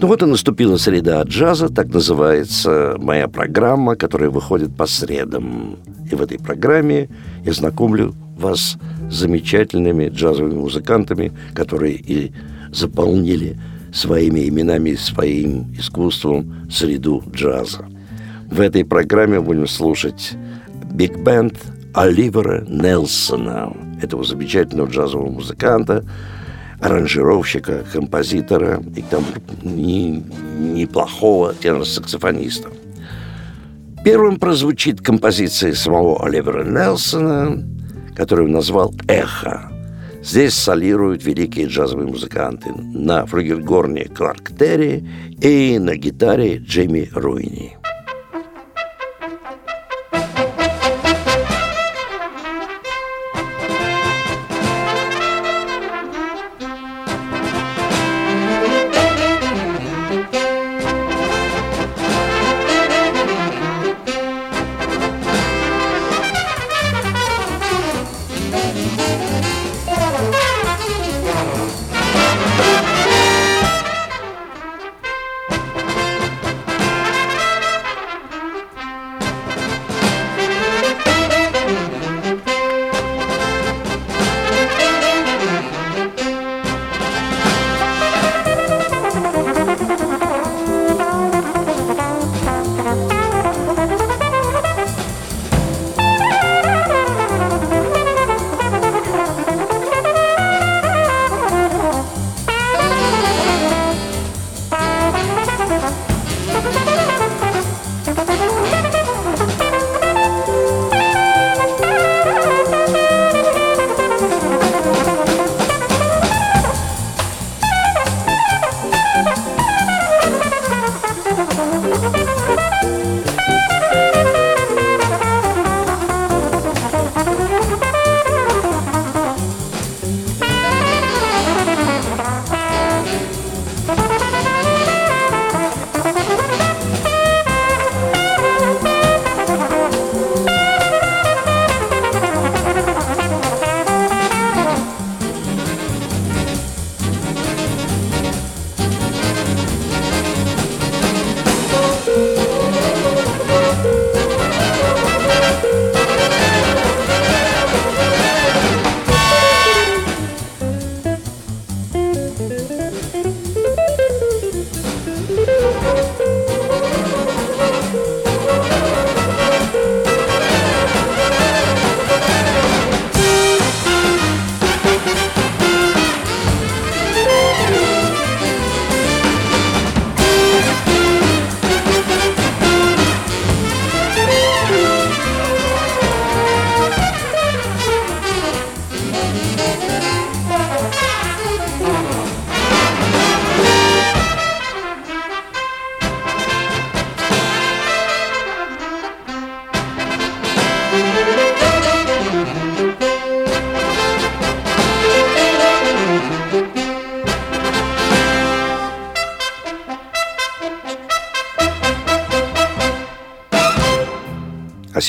Ну вот и наступила среда джаза, так называется моя программа, которая выходит по средам. И в этой программе я знакомлю вас с замечательными джазовыми музыкантами, которые и заполнили своими именами, своим искусством среду джаза. В этой программе будем слушать биг-бенд Оливера Нелсона, этого замечательного джазового музыканта, аранжировщика, композитора и там не, неплохого тенор-саксофониста. Первым прозвучит композиция самого Оливера Нелсона, которую он назвал «Эхо». Здесь солируют великие джазовые музыканты. На флюгельгорне Кларк Терри и на гитаре Джейми Руини.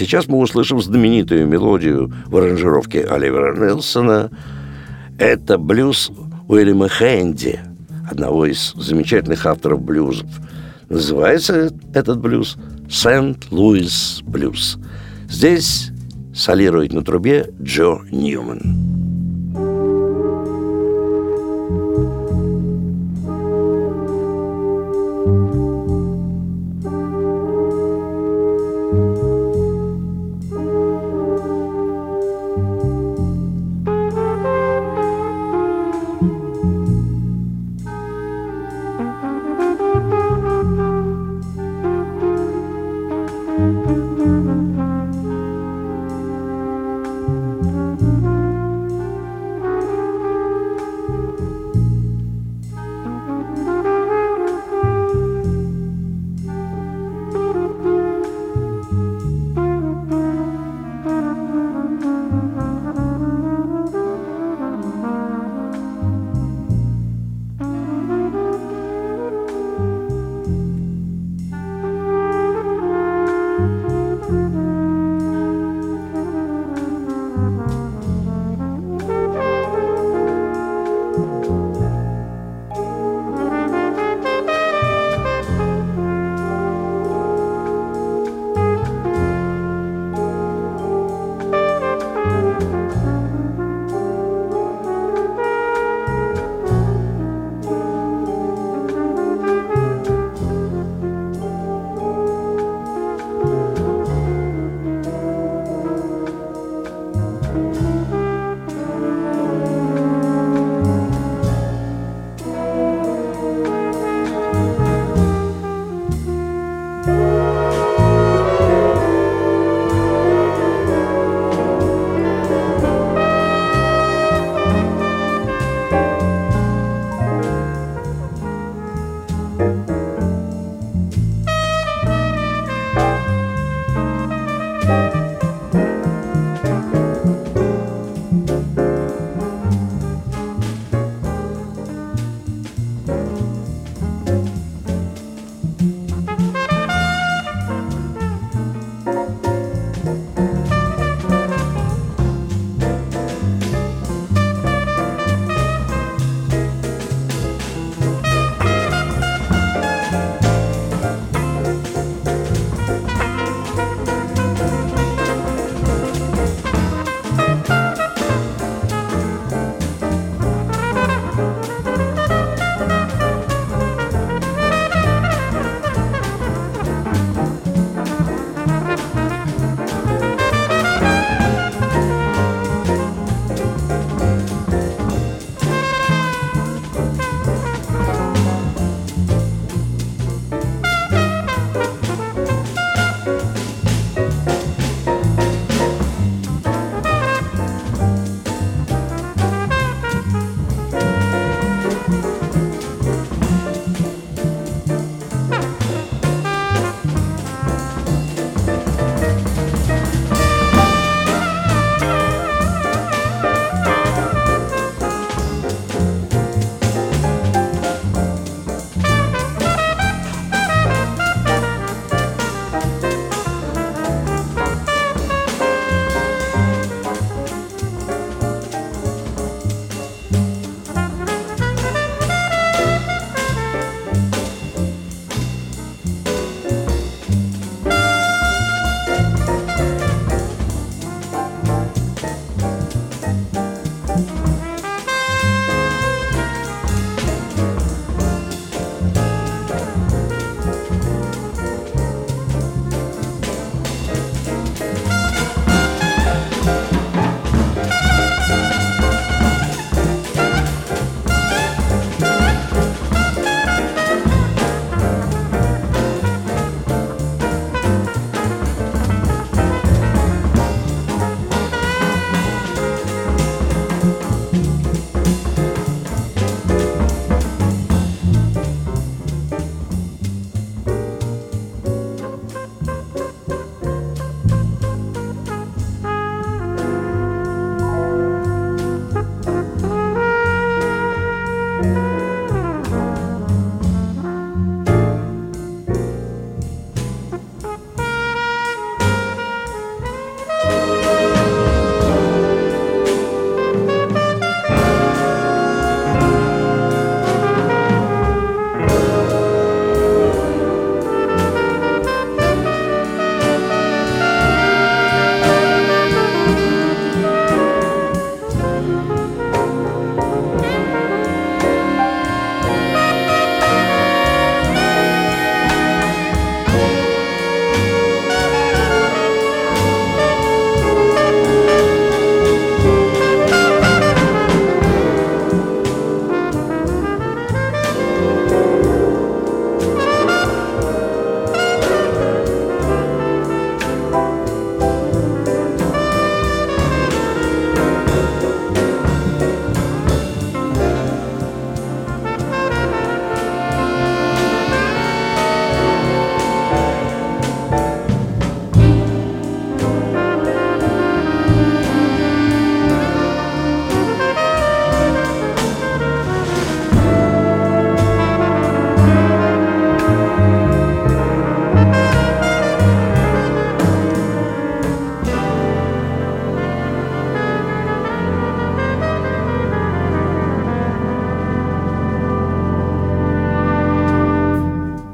Сейчас мы услышим знаменитую мелодию в аранжировке Оливера Нелсона. Это блюз Уильяма Хэнди, одного из замечательных авторов блюзов. Называется этот блюз «Сент-Луис блюз». Здесь солирует на трубе Джо Ньюман.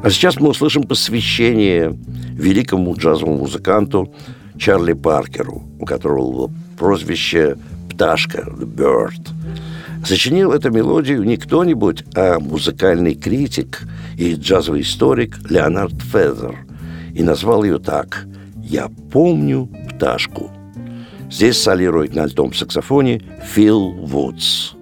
А сейчас мы услышим посвящение великому джазовому музыканту Чарли Паркеру, у которого было прозвище «Пташка», «The Bird». Сочинил эту мелодию не кто-нибудь, а музыкальный критик и джазовый историк Леонард Фезер. И назвал ее так «Я помню пташку». Здесь солирует на альтом саксофоне Фил Вудс.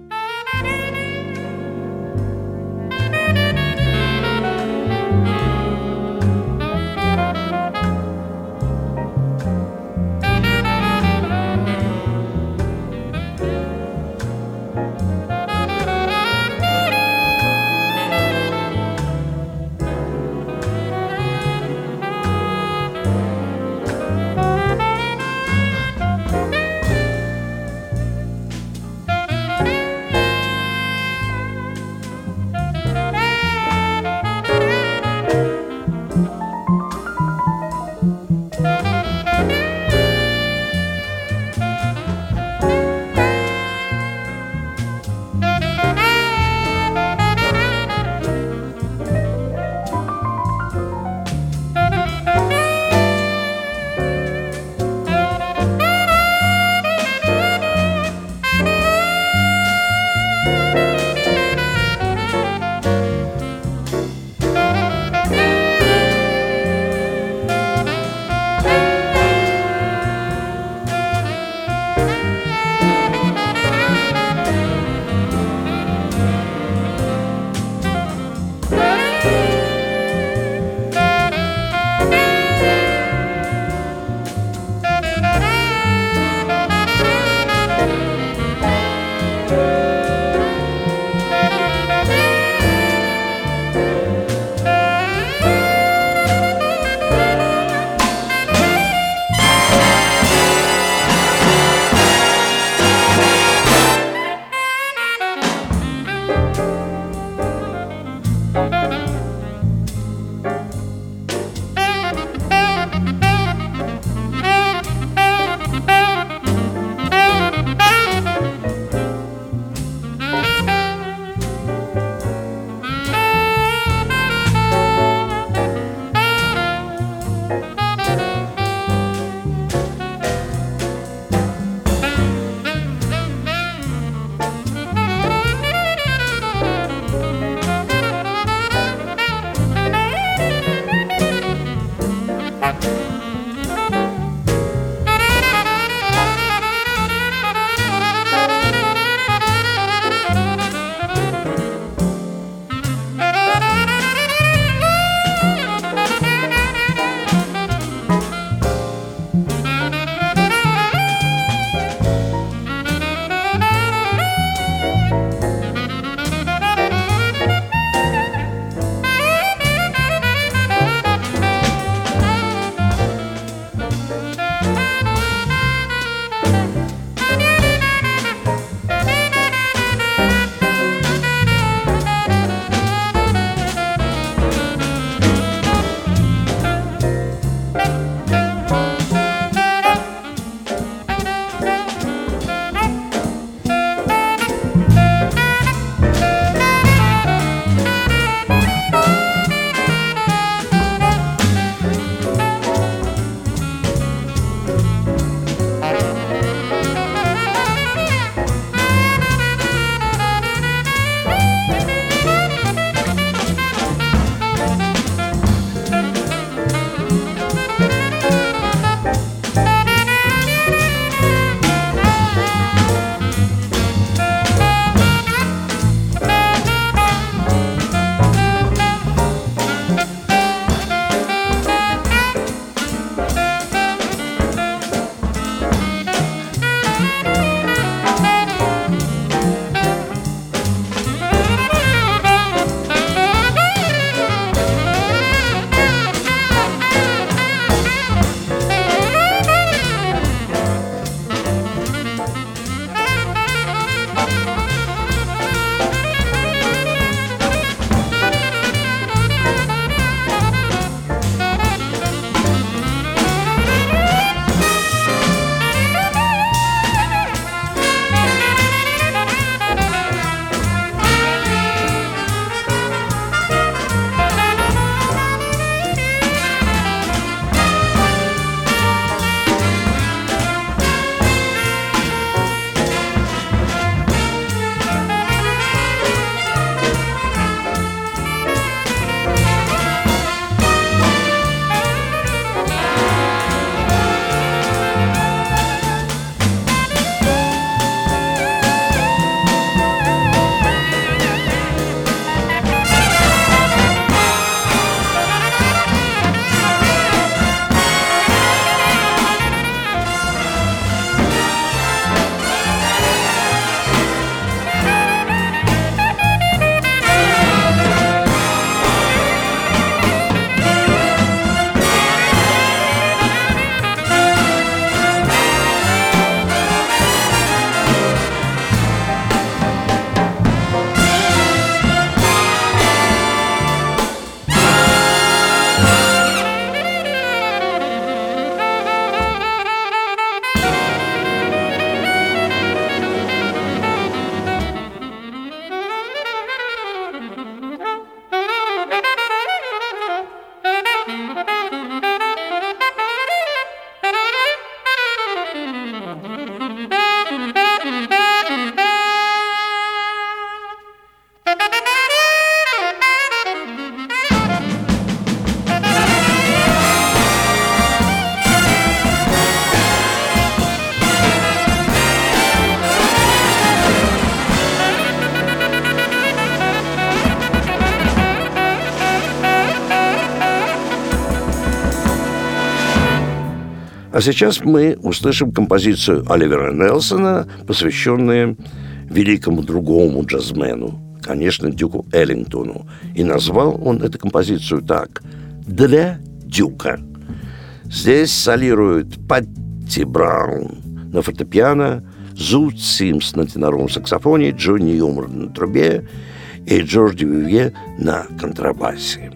А сейчас мы услышим композицию Оливера Нелсона, посвященную великому другому джазмену, конечно, Дюку Эллингтону. И назвал он эту композицию так «Для Дюка». Здесь солирует Патти Браун на фортепиано, Зуд Симс на теноровом саксофоне, Джонни Юмор на трубе и Джордж Вивье на контрабасе.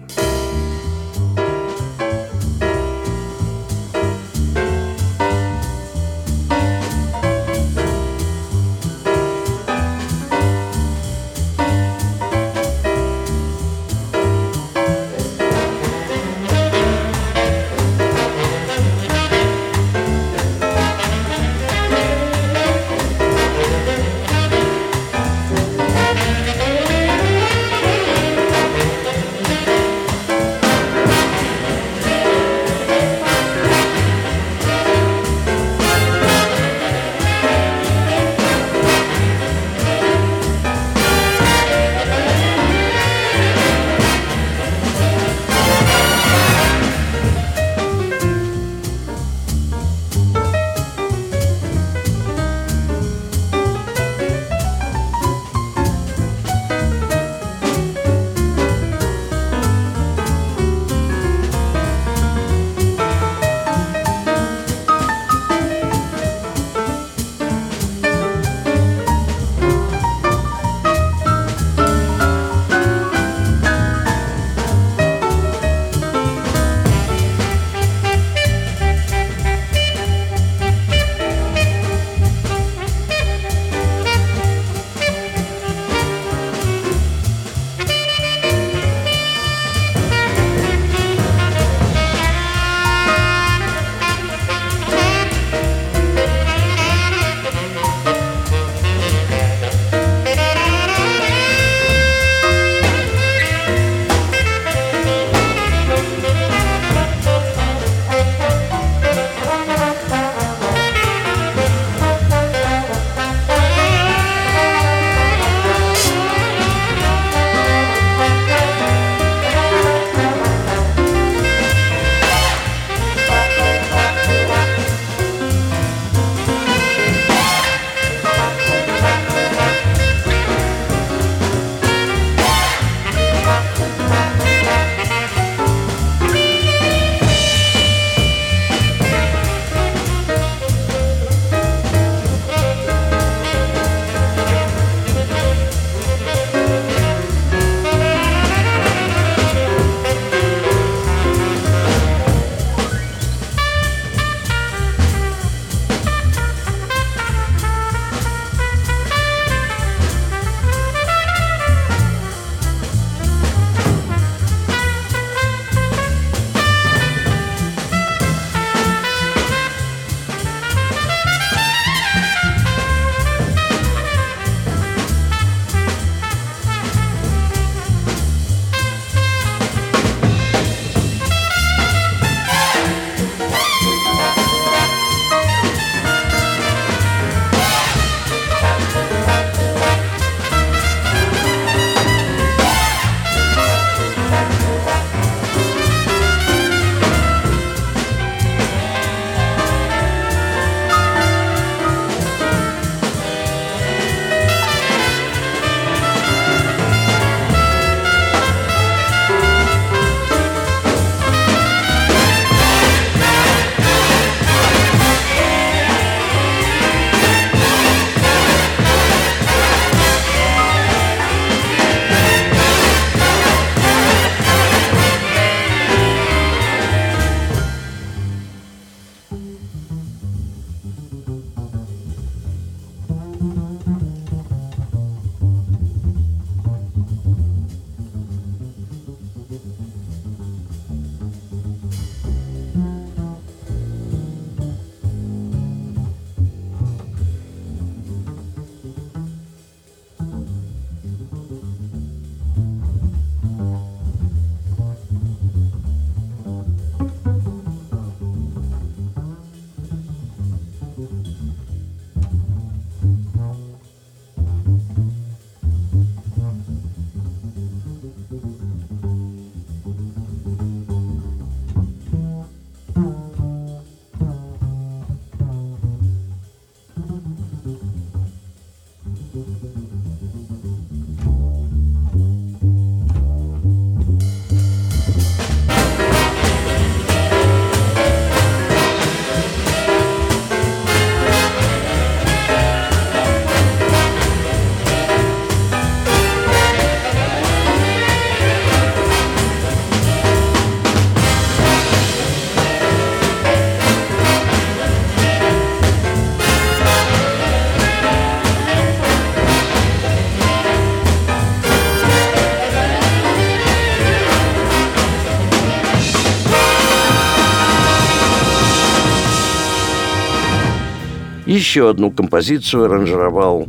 Еще одну композицию аранжировал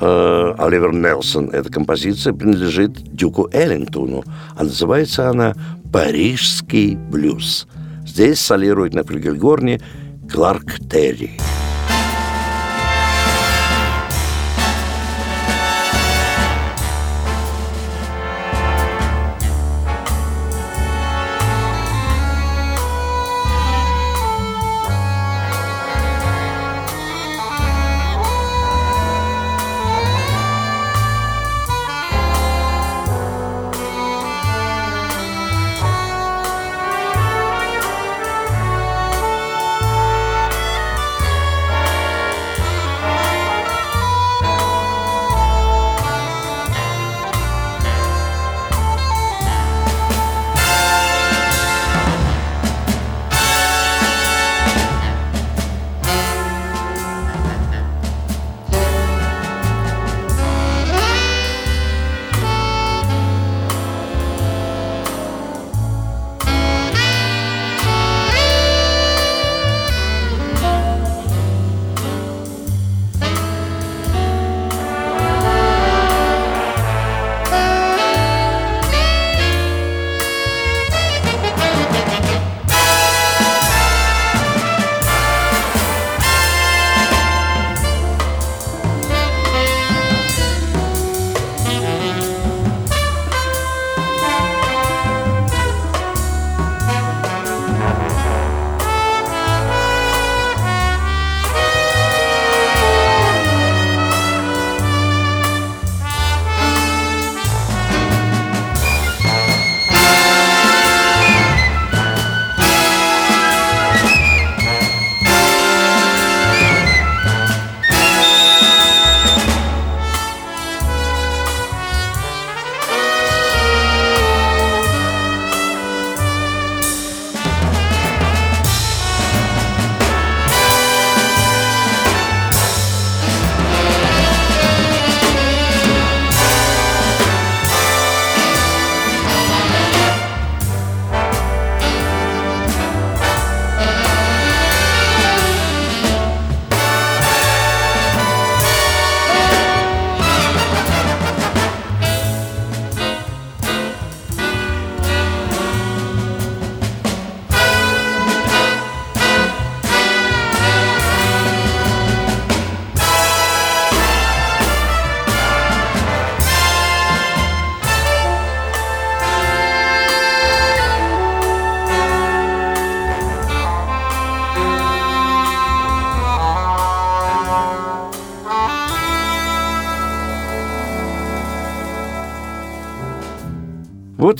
э, Оливер Нелсон. Эта композиция принадлежит Дюку Эллингтону, а называется она «Парижский блюз». Здесь солирует на флюгельгорне Кларк Терри.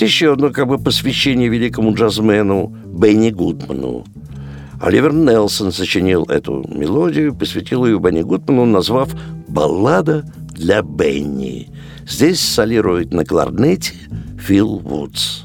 Еще одно как бы посвящение великому джазмену Бенни Гудману. Оливер Нелсон сочинил эту мелодию, посвятил ее Бенни Гудману, назвав «Баллада для Бенни». Здесь солирует на кларнете Фил Вудс.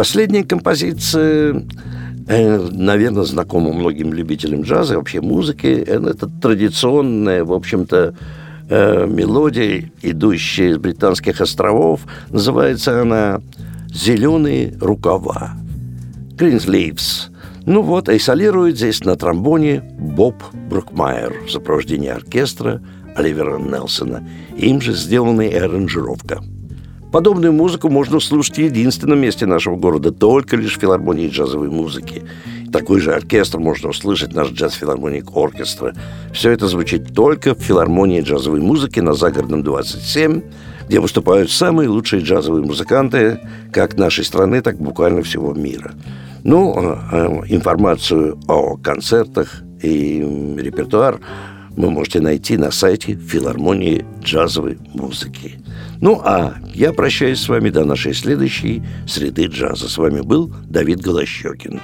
Последняя композиция э, наверное, знакома многим любителям джаза, вообще музыки. Это традиционная, в общем-то, э, мелодия, идущая из британских островов. Называется она «Зеленые рукава». Green Sleeves. Ну вот, а солирует здесь на тромбоне Боб Брукмайер в сопровождении оркестра Оливера Нелсона. Им же сделана и аранжировка. Подобную музыку можно слушать в единственном месте нашего города, только лишь в филармонии джазовой музыки. Такой же оркестр можно услышать, наш джаз-филармоник оркестра. Все это звучит только в филармонии джазовой музыки на Загородном 27, где выступают самые лучшие джазовые музыканты как нашей страны, так буквально всего мира. Ну, э, информацию о концертах и репертуар вы можете найти на сайте филармонии джазовой музыки. Ну, а я прощаюсь с вами до нашей следующей среды джаза. С вами был Давид Голощекин.